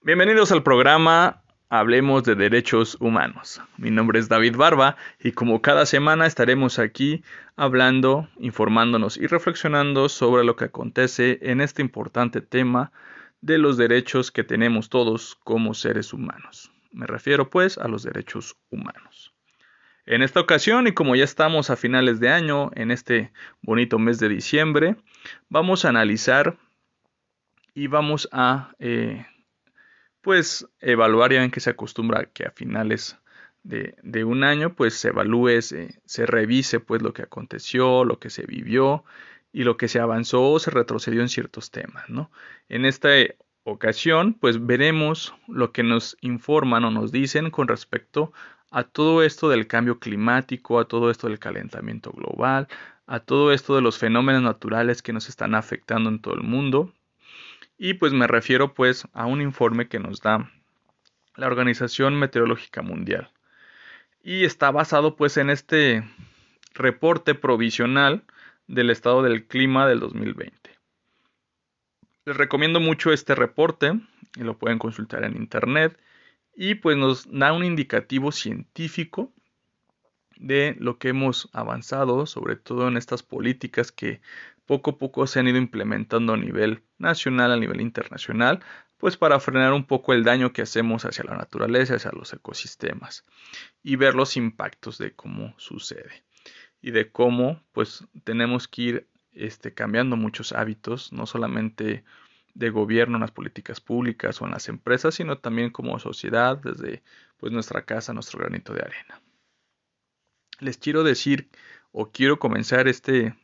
Bienvenidos al programa Hablemos de Derechos Humanos. Mi nombre es David Barba y como cada semana estaremos aquí hablando, informándonos y reflexionando sobre lo que acontece en este importante tema de los derechos que tenemos todos como seres humanos. Me refiero pues a los derechos humanos. En esta ocasión, y como ya estamos a finales de año, en este bonito mes de diciembre, vamos a analizar y vamos a eh, pues evaluar, ya ven que se acostumbra que a finales de, un año pues se evalúe, se, se, revise pues lo que aconteció, lo que se vivió y lo que se avanzó o se retrocedió en ciertos temas, ¿no? En esta ocasión pues veremos lo que nos informan o nos dicen con respecto a todo esto del cambio climático, a todo esto del calentamiento global, a todo esto de los fenómenos naturales que nos están afectando en todo el mundo. Y pues me refiero pues a un informe que nos da la Organización Meteorológica Mundial. Y está basado pues en este reporte provisional del estado del clima del 2020. Les recomiendo mucho este reporte y lo pueden consultar en internet y pues nos da un indicativo científico de lo que hemos avanzado, sobre todo en estas políticas que poco a poco se han ido implementando a nivel nacional, a nivel internacional, pues para frenar un poco el daño que hacemos hacia la naturaleza, hacia los ecosistemas y ver los impactos de cómo sucede y de cómo pues tenemos que ir este, cambiando muchos hábitos, no solamente de gobierno en las políticas públicas o en las empresas, sino también como sociedad desde pues nuestra casa, nuestro granito de arena. Les quiero decir o quiero comenzar este,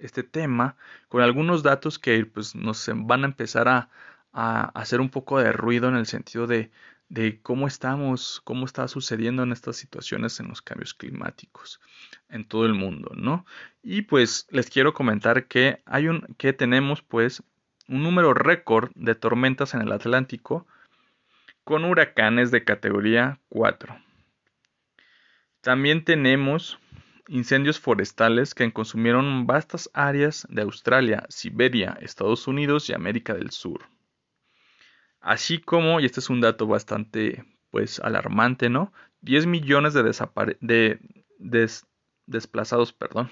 este tema con algunos datos que pues, nos van a empezar a, a hacer un poco de ruido en el sentido de, de cómo estamos, cómo está sucediendo en estas situaciones en los cambios climáticos en todo el mundo, ¿no? Y pues les quiero comentar que hay un que tenemos pues un número récord de tormentas en el Atlántico con huracanes de categoría 4. También tenemos incendios forestales que consumieron vastas áreas de Australia, Siberia, Estados Unidos y América del Sur. Así como, y este es un dato bastante pues alarmante, ¿no? 10 millones de, de desplazados perdón,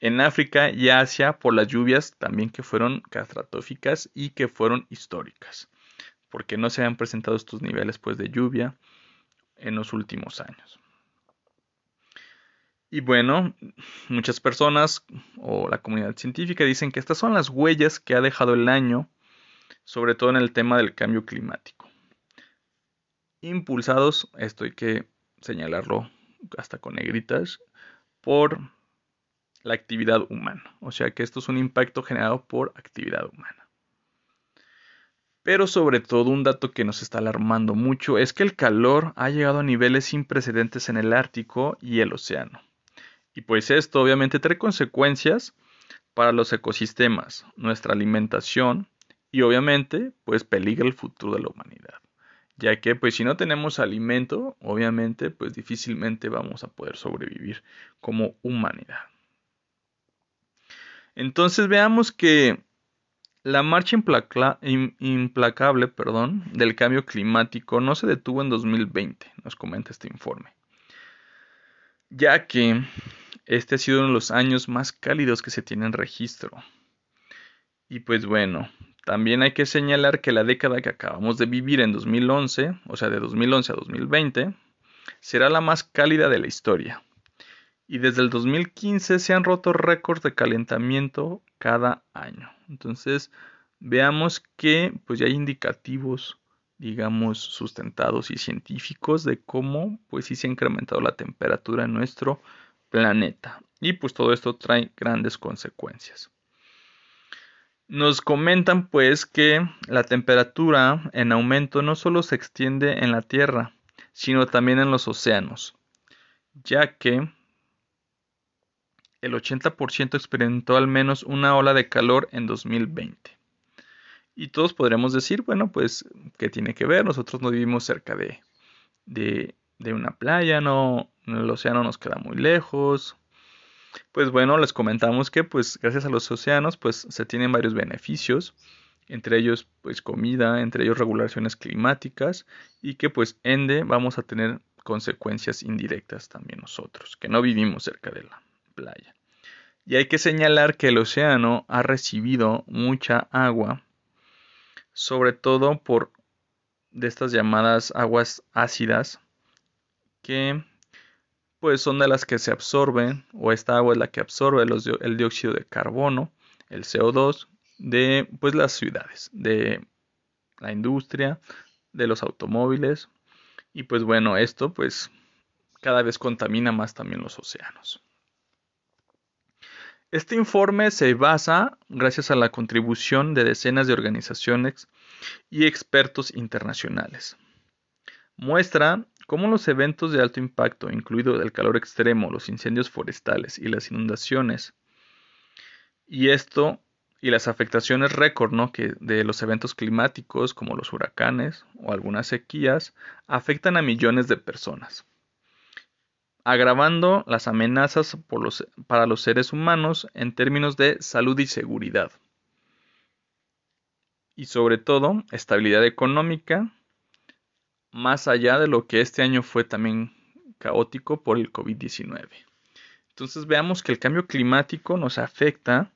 en África y Asia por las lluvias también que fueron catastróficas y que fueron históricas, porque no se han presentado estos niveles pues, de lluvia en los últimos años. Y bueno, muchas personas o la comunidad científica dicen que estas son las huellas que ha dejado el año, sobre todo en el tema del cambio climático. Impulsados, esto hay que señalarlo hasta con negritas, por la actividad humana. O sea que esto es un impacto generado por actividad humana. Pero sobre todo un dato que nos está alarmando mucho es que el calor ha llegado a niveles sin precedentes en el Ártico y el océano. Y pues esto obviamente trae consecuencias para los ecosistemas, nuestra alimentación y obviamente pues peligra el futuro de la humanidad ya que pues si no tenemos alimento, obviamente pues difícilmente vamos a poder sobrevivir como humanidad. Entonces veamos que la marcha implacable perdón, del cambio climático no se detuvo en 2020, nos comenta este informe, ya que este ha sido uno de los años más cálidos que se tiene en registro. Y pues bueno, también hay que señalar que la década que acabamos de vivir en 2011, o sea, de 2011 a 2020, será la más cálida de la historia. Y desde el 2015 se han roto récords de calentamiento cada año. Entonces, veamos que pues ya hay indicativos, digamos, sustentados y científicos de cómo pues sí se ha incrementado la temperatura en nuestro planeta. Y pues todo esto trae grandes consecuencias. Nos comentan pues que la temperatura en aumento no solo se extiende en la Tierra, sino también en los océanos, ya que el 80% experimentó al menos una ola de calor en 2020. Y todos podremos decir, bueno, pues, ¿qué tiene que ver? Nosotros no vivimos cerca de, de, de una playa, no, el océano nos queda muy lejos, pues bueno, les comentamos que pues gracias a los océanos pues se tienen varios beneficios entre ellos pues comida, entre ellos regulaciones climáticas y que pues ende vamos a tener consecuencias indirectas también nosotros, que no vivimos cerca de la playa. Y hay que señalar que el océano ha recibido mucha agua, sobre todo por de estas llamadas aguas ácidas, que pues son de las que se absorben, o esta agua es la que absorbe el dióxido de carbono, el CO2, de pues las ciudades, de la industria, de los automóviles, y pues bueno, esto pues cada vez contamina más también los océanos. Este informe se basa gracias a la contribución de decenas de organizaciones y expertos internacionales. Muestra cómo los eventos de alto impacto, incluido el calor extremo, los incendios forestales y las inundaciones, y esto y las afectaciones récord ¿no? que de los eventos climáticos como los huracanes o algunas sequías afectan a millones de personas agravando las amenazas para los seres humanos en términos de salud y seguridad. Y sobre todo, estabilidad económica, más allá de lo que este año fue también caótico por el COVID-19. Entonces veamos que el cambio climático nos afecta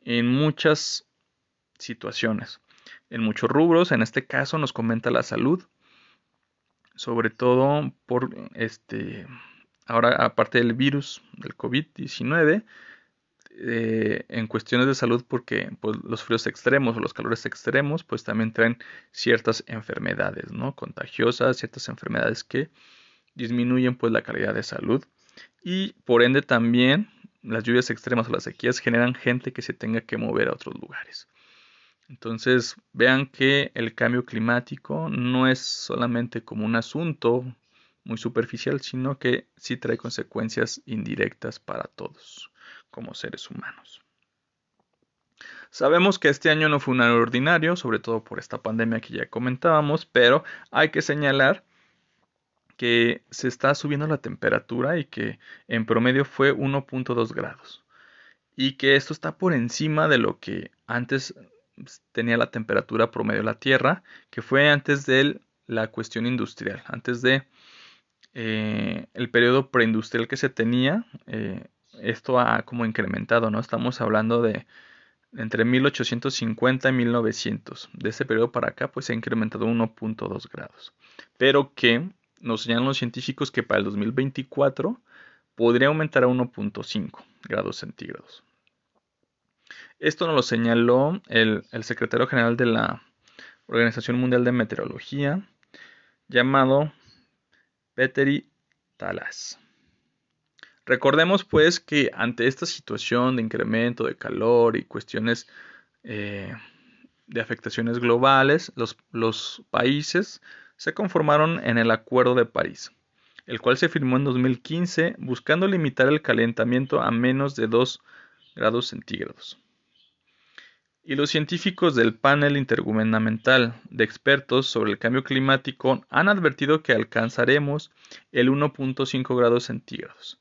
en muchas situaciones, en muchos rubros, en este caso nos comenta la salud, sobre todo por este ahora aparte del virus del COVID-19, eh, en cuestiones de salud porque pues, los fríos extremos o los calores extremos pues también traen ciertas enfermedades no contagiosas ciertas enfermedades que disminuyen pues la calidad de salud. Y por ende también las lluvias extremas o las sequías generan gente que se tenga que mover a otros lugares. Entonces vean que el cambio climático no es solamente como un asunto muy superficial, sino que sí trae consecuencias indirectas para todos como seres humanos. Sabemos que este año no fue un año ordinario, sobre todo por esta pandemia que ya comentábamos, pero hay que señalar que se está subiendo la temperatura y que en promedio fue 1.2 grados. Y que esto está por encima de lo que antes tenía la temperatura promedio de la Tierra, que fue antes de la cuestión industrial, antes de eh, el periodo preindustrial que se tenía, eh, esto ha como incrementado, ¿no? Estamos hablando de entre 1850 y 1900. De ese periodo para acá, pues se ha incrementado 1.2 grados. Pero que nos señalan los científicos que para el 2024 podría aumentar a 1.5 grados centígrados. Esto nos lo señaló el, el secretario general de la Organización Mundial de Meteorología, llamado Petteri Talas. Recordemos pues que ante esta situación de incremento de calor y cuestiones eh, de afectaciones globales, los, los países se conformaron en el Acuerdo de París, el cual se firmó en 2015 buscando limitar el calentamiento a menos de 2 grados centígrados y los científicos del panel intergubernamental de expertos sobre el cambio climático han advertido que alcanzaremos el 1.5 grados centígrados.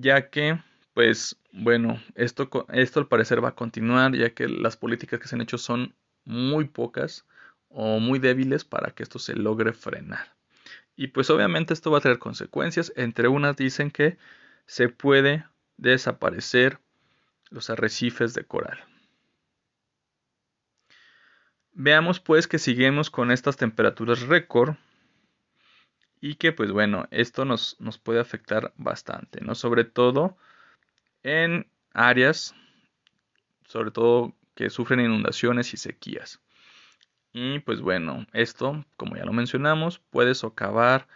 Ya que, pues, bueno, esto, esto al parecer va a continuar, ya que las políticas que se han hecho son muy pocas o muy débiles para que esto se logre frenar. Y pues obviamente esto va a tener consecuencias. Entre unas dicen que se puede desaparecer los arrecifes de coral. Veamos pues que seguimos con estas temperaturas récord y que pues bueno, esto nos, nos puede afectar bastante, ¿no? Sobre todo en áreas, sobre todo que sufren inundaciones y sequías. Y pues bueno, esto, como ya lo mencionamos, puede socavar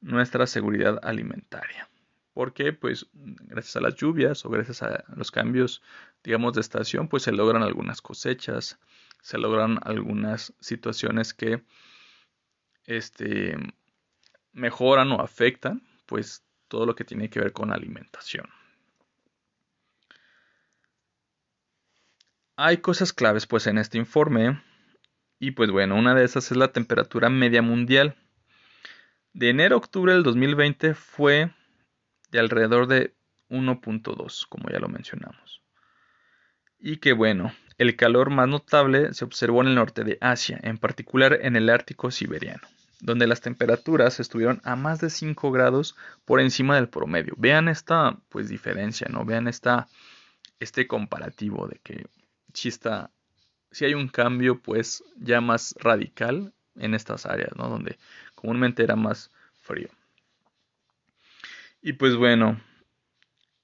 nuestra seguridad alimentaria porque pues gracias a las lluvias o gracias a los cambios digamos de estación pues se logran algunas cosechas se logran algunas situaciones que este mejoran o afectan pues todo lo que tiene que ver con alimentación. Hay cosas claves pues en este informe y pues bueno una de esas es la temperatura media mundial. De enero a octubre del 2020 fue de alrededor de 1.2, como ya lo mencionamos. y que bueno, el calor más notable se observó en el norte de Asia, en particular en el Ártico siberiano, donde las temperaturas estuvieron a más de 5 grados por encima del promedio. Vean esta pues diferencia, ¿no? Vean esta este comparativo de que si si hay un cambio pues ya más radical en estas áreas, ¿no? Donde comúnmente era más frío. Y pues bueno,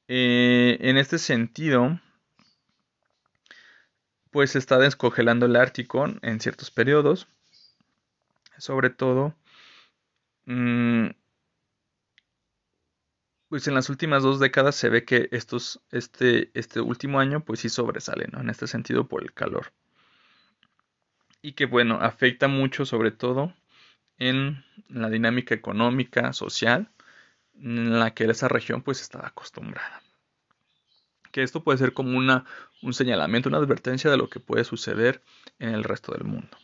eh, en este sentido, pues se está descongelando el Ártico en ciertos periodos. Sobre todo, mm, pues en las últimas dos décadas se ve que estos, este, este último año, pues sí sobresale, ¿no? En este sentido, por el calor. Y que, bueno, afecta mucho, sobre todo, en la dinámica económica, social, en la que esa región, pues, estaba acostumbrada que esto puede ser como una, un señalamiento, una advertencia de lo que puede suceder en el resto del mundo.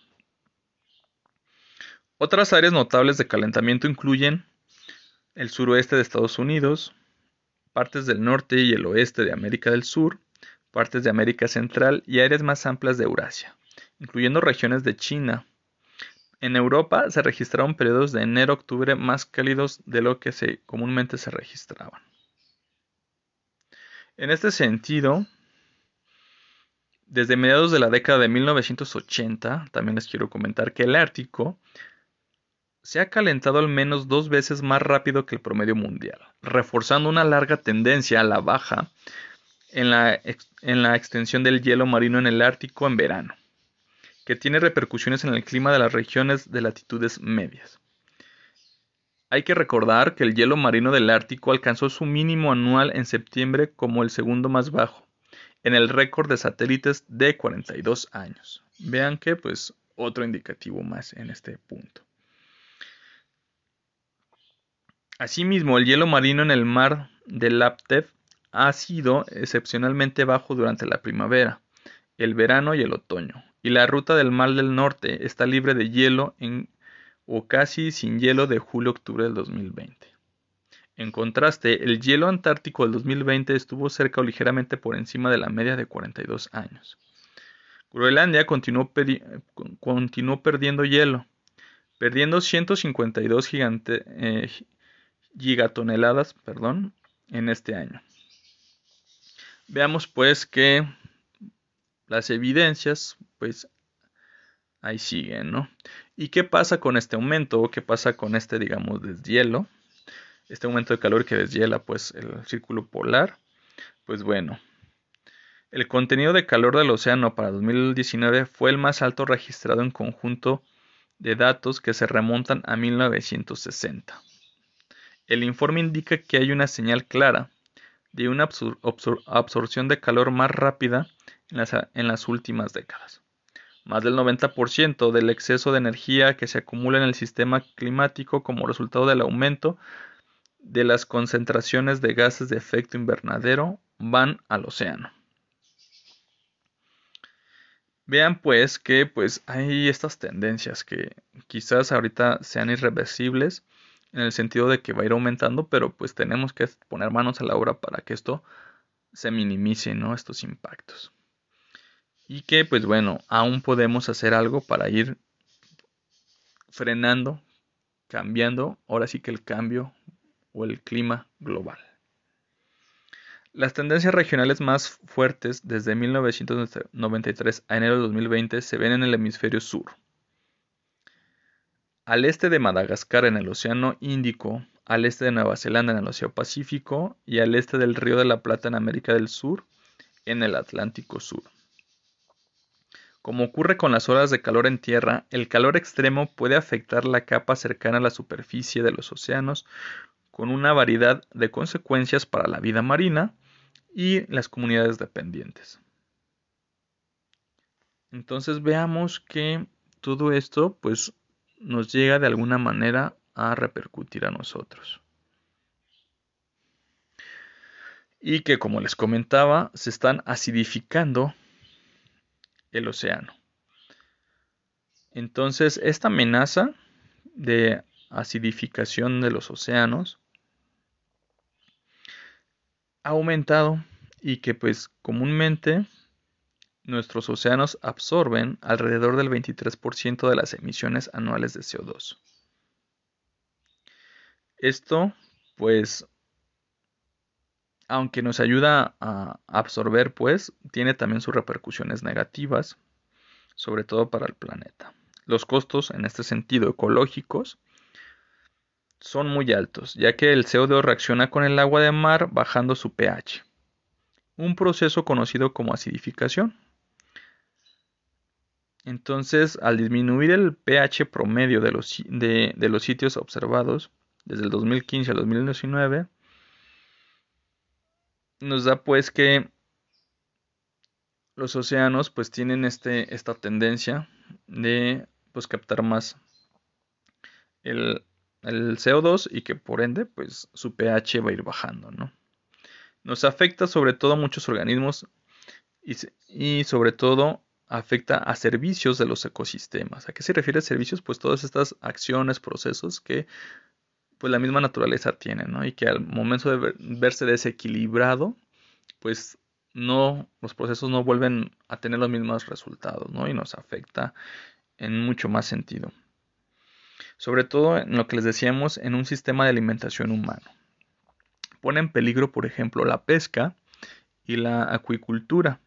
Otras áreas notables de calentamiento incluyen el suroeste de Estados Unidos, partes del norte y el oeste de América del Sur, partes de América Central y áreas más amplias de Eurasia, incluyendo regiones de China. En Europa se registraron periodos de enero-octubre más cálidos de lo que comúnmente se registraban. En este sentido, desde mediados de la década de 1980, también les quiero comentar que el Ártico se ha calentado al menos dos veces más rápido que el promedio mundial, reforzando una larga tendencia a la baja en la, en la extensión del hielo marino en el Ártico en verano, que tiene repercusiones en el clima de las regiones de latitudes medias. Hay que recordar que el hielo marino del Ártico alcanzó su mínimo anual en septiembre como el segundo más bajo, en el récord de satélites de 42 años. Vean que, pues, otro indicativo más en este punto. Asimismo, el hielo marino en el mar de Laptev ha sido excepcionalmente bajo durante la primavera, el verano y el otoño, y la ruta del mar del norte está libre de hielo en o casi sin hielo de julio-octubre del 2020. En contraste, el hielo antártico del 2020 estuvo cerca o ligeramente por encima de la media de 42 años. Groenlandia continuó, perdiendo hielo, perdiendo 152 eh, gigatoneladas perdón, en este año. Veamos pues que las evidencias pues ahí siguen, ¿no? ¿Y qué pasa con este aumento? ¿Qué pasa con este, digamos, deshielo? Este aumento de calor que deshiela, pues, el círculo polar. Pues bueno, el contenido de calor del océano para 2019 fue el más alto registrado en conjunto de datos que se remontan a 1960. El informe indica que hay una señal clara de una absorción de calor más rápida en las últimas décadas. Más del 90% del exceso de energía que se acumula en el sistema climático como resultado del aumento de las concentraciones de gases de efecto invernadero van al océano. Vean pues que pues hay estas tendencias que quizás ahorita sean irreversibles en el sentido de que va a ir aumentando, pero pues tenemos que poner manos a la obra para que esto se minimice, ¿no? Estos impactos y que pues bueno, aún podemos hacer algo para ir frenando, cambiando, ahora sí que el cambio o el clima global. Las tendencias regionales más fuertes desde 1993 a enero de 2020 se ven en el hemisferio sur. Al este de Madagascar en el Océano Índico, al este de Nueva Zelanda en el Océano Pacífico y al este del Río de la Plata en América del Sur en el Atlántico Sur. Como ocurre con las olas de calor en tierra, el calor extremo puede afectar la capa cercana a la superficie de los océanos, con una variedad de consecuencias para la vida marina y las comunidades dependientes. Entonces veamos que todo esto pues nos llega de alguna manera a repercutir a nosotros. Y que como les comentaba, se están acidificando el océano. Entonces, esta amenaza de acidificación de los océanos ha aumentado y que pues comúnmente nuestros océanos absorben alrededor del 23% de las emisiones anuales de CO2. Esto, pues, aunque nos ayuda a absorber, pues, tiene también sus repercusiones negativas, sobre todo para el planeta. Los costos, en este sentido, ecológicos, son muy altos, ya que el CO2 reacciona con el agua de mar bajando su pH, un proceso conocido como acidificación. Entonces, al disminuir el pH promedio de los, de, los sitios observados desde el 2015 al 2019, nos da pues que los océanos pues tienen este, esta tendencia de pues captar más el, el, CO2 y que por ende pues su pH va a ir bajando, ¿no? Nos afecta sobre todo a muchos organismos y, y sobre todo afecta a servicios de los ecosistemas. ¿A qué se refiere servicios? Pues todas estas acciones, procesos que pues la misma naturaleza tiene, ¿no? Y que al momento de verse desequilibrado, pues no, los procesos no vuelven a tener los mismos resultados, ¿no? Y nos afecta en mucho más sentido. Sobre todo en lo que les decíamos en un sistema de alimentación humano. Pone en peligro, por ejemplo, la pesca y la acuicultura.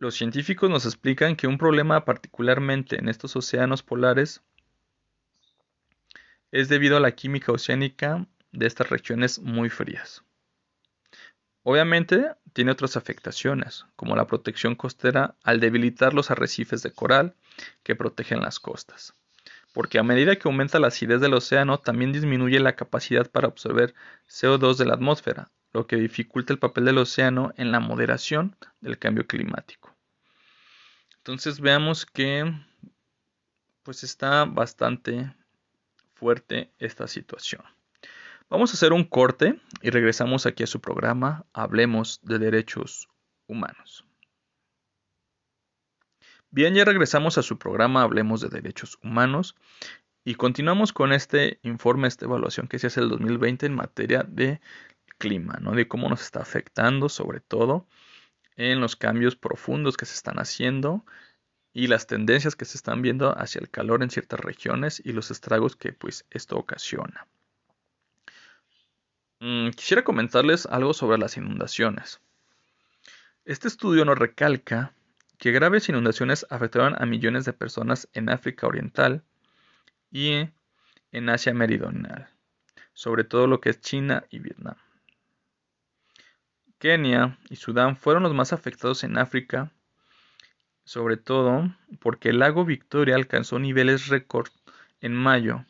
Los científicos nos explican que un problema particularmente en estos océanos polares es debido a la química oceánica de estas regiones muy frías. Obviamente tiene otras afectaciones, como la protección costera al debilitar los arrecifes de coral que protegen las costas, porque a medida que aumenta la acidez del océano también disminuye la capacidad para absorber CO2 de la atmósfera, lo que dificulta el papel del océano en la moderación del cambio climático. Entonces veamos que pues está bastante fuerte esta situación. Vamos a hacer un corte y regresamos aquí a su programa Hablemos de Derechos Humanos. Bien, ya regresamos a su programa Hablemos de Derechos Humanos y continuamos con este informe, esta evaluación que se hace el 2020 en materia de clima, ¿no? de cómo nos está afectando sobre todo en los cambios profundos que se están haciendo y las tendencias que se están viendo hacia el calor en ciertas regiones y los estragos que pues esto ocasiona. Mm, quisiera comentarles algo sobre las inundaciones. Este estudio nos recalca que graves inundaciones afectaron a millones de personas en África Oriental y en Asia Meridional, sobre todo lo que es China y Vietnam. Kenia y Sudán fueron los más afectados en África, sobre todo porque el lago Victoria alcanzó niveles récord en mayo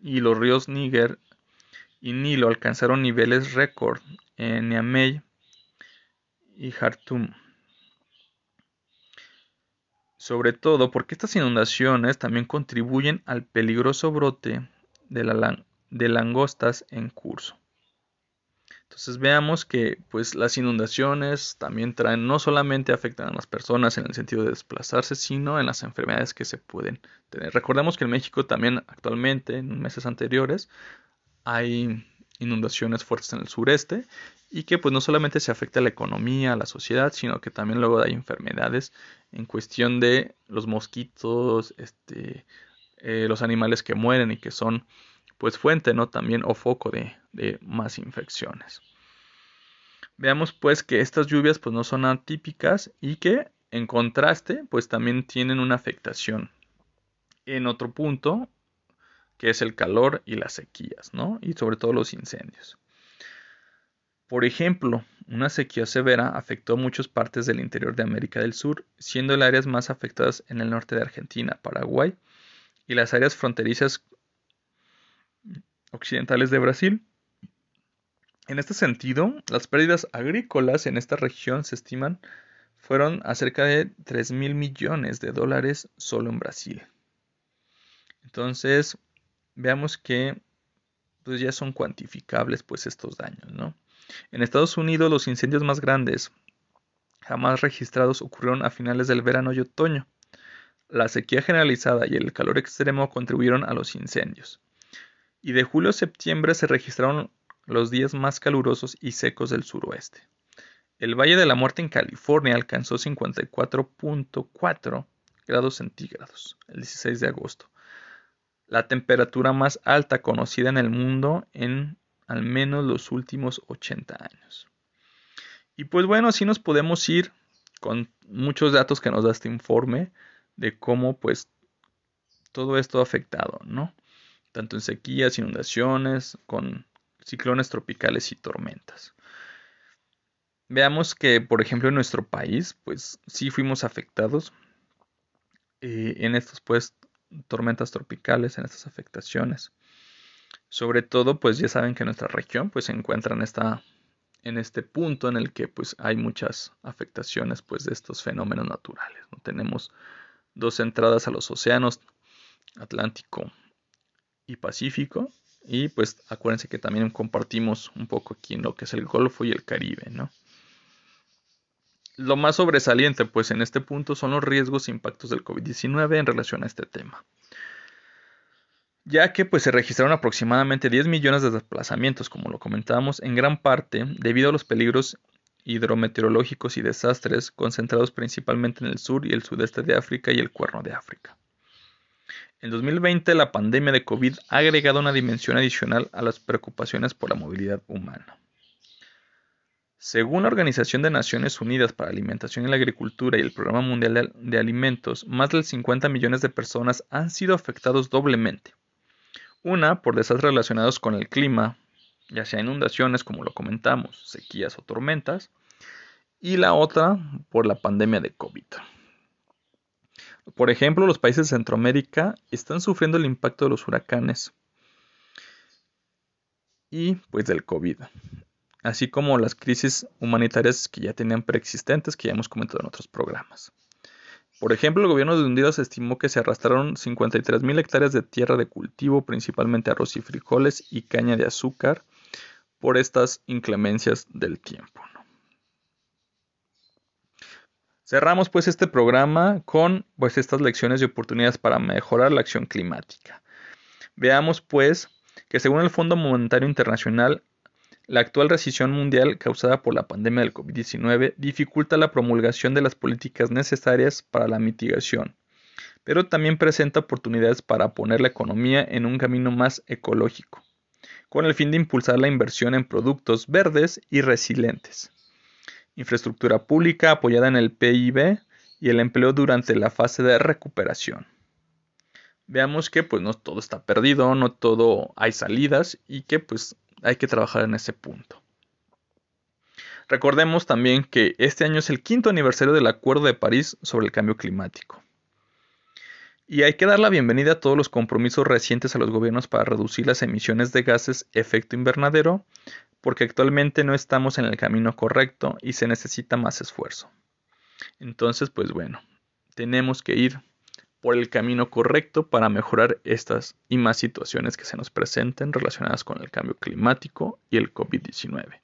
y los ríos Níger y Nilo alcanzaron niveles récord en Niamey y Khartoum. Sobre todo porque estas inundaciones también contribuyen al peligroso brote de, de langostas en curso. Entonces veamos que pues las inundaciones también traen no solamente afectan a las personas en el sentido de desplazarse, sino en las enfermedades que se pueden tener. Recordemos que en México también actualmente, en meses anteriores, hay inundaciones fuertes en el sureste y que pues no solamente se afecta a la economía, a la sociedad, sino que también luego hay enfermedades en cuestión de los mosquitos, este, eh, los animales que mueren y que son pues fuente, ¿no? También o foco de, de más infecciones. Veamos pues que estas lluvias pues no son atípicas y que en contraste pues también tienen una afectación. En otro punto, que es el calor y las sequías, ¿no? Y sobre todo los incendios. Por ejemplo, una sequía severa afectó muchas partes del interior de América del Sur, siendo las áreas más afectadas en el norte de Argentina, Paraguay y las áreas fronterizas occidentales de Brasil. En este sentido, las pérdidas agrícolas en esta región se estiman fueron a cerca de 3 mil millones de dólares solo en Brasil. Entonces, veamos que pues ya son cuantificables pues estos daños, ¿no? En Estados Unidos los incendios más grandes jamás registrados ocurrieron a finales del verano y otoño. La sequía generalizada y el calor extremo contribuyeron a los incendios. Y de julio a septiembre se registraron los días más calurosos y secos del suroeste. El Valle de la Muerte en California alcanzó 54.4 grados centígrados el 16 de agosto, la temperatura más alta conocida en el mundo en al menos los últimos 80 años. Y pues bueno, así nos podemos ir con muchos datos que nos da este informe de cómo pues todo esto ha afectado, ¿no? Tanto en sequías, inundaciones, con ciclones tropicales y tormentas. Veamos que, por ejemplo, en nuestro país, pues sí fuimos afectados eh, en estas pues tormentas tropicales, en estas afectaciones. Sobre todo, pues ya saben que nuestra región pues se encuentra en esta en este punto en el que pues hay muchas afectaciones pues de estos fenómenos naturales. ¿no? Tenemos dos entradas a los océanos Atlántico y Pacífico y pues acuérdense que también compartimos un poco aquí en lo que es el Golfo y el Caribe, ¿no? Lo más sobresaliente pues en este punto son los riesgos e impactos del COVID-19 en relación a este tema ya que pues se registraron aproximadamente 10 millones de desplazamientos, como lo comentábamos, en gran parte debido a los peligros hidrometeorológicos y desastres concentrados principalmente en el sur y el sudeste de África y el Cuerno de África. En 2020 la pandemia de COVID ha agregado una dimensión adicional a las preocupaciones por la movilidad humana. Según la Organización de Naciones Unidas para la Alimentación y la Agricultura y el Programa Mundial de Alimentos, más de 50 millones de personas han sido afectados doblemente una por desastres relacionados con el clima, ya sea inundaciones, como lo comentamos, sequías o tormentas, y la otra por la pandemia de COVID. Por ejemplo, los países de Centroamérica están sufriendo el impacto de los huracanes y pues del COVID, así como las crisis humanitarias que ya tenían preexistentes que ya hemos comentado en otros programas. Por ejemplo, el gobierno de Honduras estimó que se arrastraron 53.000 hectáreas de tierra de cultivo, principalmente arroz y frijoles y caña de azúcar, por estas inclemencias del tiempo. Cerramos pues este programa con pues estas lecciones y oportunidades para mejorar la acción climática. Veamos pues que según el Fondo Monetario Internacional la actual recesión mundial causada por la pandemia del COVID-19 dificulta la promulgación de las políticas necesarias para la mitigación, pero también presenta oportunidades para poner la economía en un camino más ecológico, con el fin de impulsar la inversión en productos verdes y resilientes, infraestructura pública apoyada en el PIB y el empleo durante la fase de recuperación. Veamos que pues no todo está perdido, no todo hay salidas y que pues hay que trabajar en ese punto. Recordemos también que este año es el quinto aniversario del Acuerdo de París sobre el Cambio Climático. Y hay que dar la bienvenida a todos los compromisos recientes a los gobiernos para reducir las emisiones de gases efecto invernadero, porque actualmente no estamos en el camino correcto y se necesita más esfuerzo. Entonces, pues bueno, tenemos que ir por el camino correcto para mejorar estas y más situaciones que se nos presenten relacionadas con el cambio climático y el COVID-19.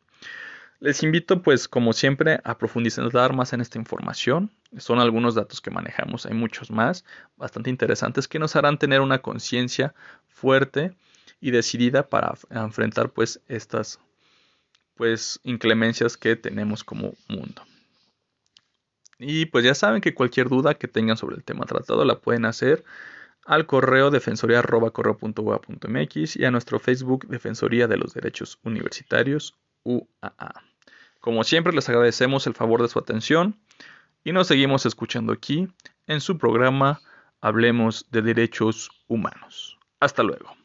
Les invito pues como siempre a profundizar más en esta información. Son algunos datos que manejamos, hay muchos más, bastante interesantes que nos harán tener una conciencia fuerte y decidida para enfrentar pues estas pues inclemencias que tenemos como mundo. Y pues ya saben que cualquier duda que tengan sobre el tema tratado la pueden hacer al correo defensoría.correo.ua.mx y a nuestro Facebook Defensoría de los Derechos Universitarios UAA. Como siempre les agradecemos el favor de su atención y nos seguimos escuchando aquí en su programa Hablemos de Derechos Humanos. Hasta luego.